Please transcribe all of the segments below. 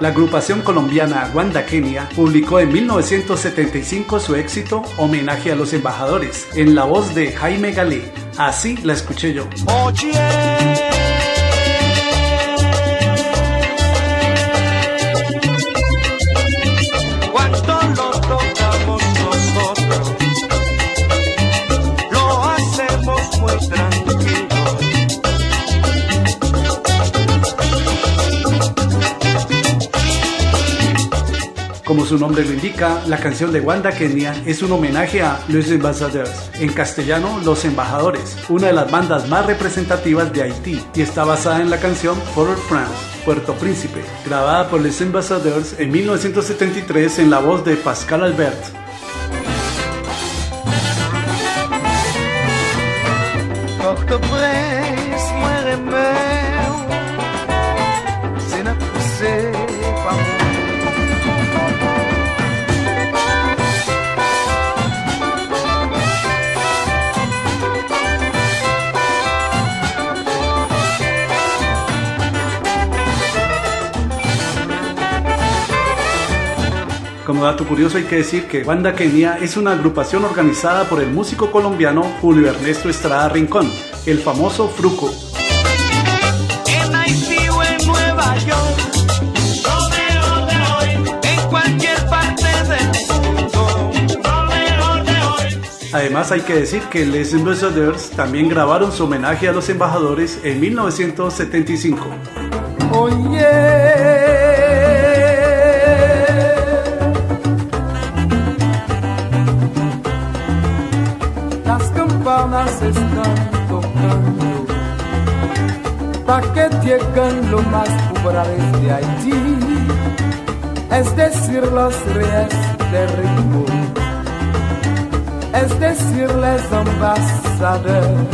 La agrupación colombiana Wanda Kenia publicó en 1975 su éxito Homenaje a los Embajadores, en la voz de Jaime Galé. Así la escuché yo. Como su nombre lo indica, la canción de Wanda Kenia es un homenaje a Les Ambassadeurs, en castellano Los Embajadores, una de las bandas más representativas de Haití, y está basada en la canción Port-au-Prince, Puerto Príncipe, grabada por Les Ambassadeurs en 1973 en la voz de Pascal Albert. Como dato curioso hay que decir que Banda Kenia es una agrupación organizada por el músico colombiano Julio Ernesto Estrada Rincón, el famoso Fruco. Además hay que decir que Les Ambassadeurs también grabaron su homenaje a los embajadores en 1975. Oye. Campanas están tocando. Pa' que llegan los más pobres de Haití, es decir, los reyes de ritmo, es decir, les ambasadores,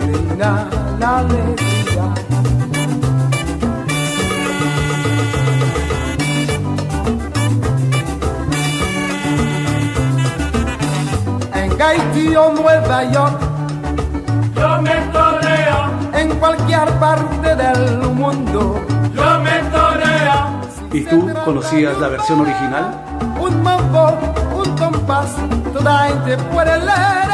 reina la alegría. En Haití o Nueva York, Yo me toreo, en cualquier parte del mundo. yo me toreo. ¿Y tú conocías la versión original? Un mambo, un compás, toda gente puede leer.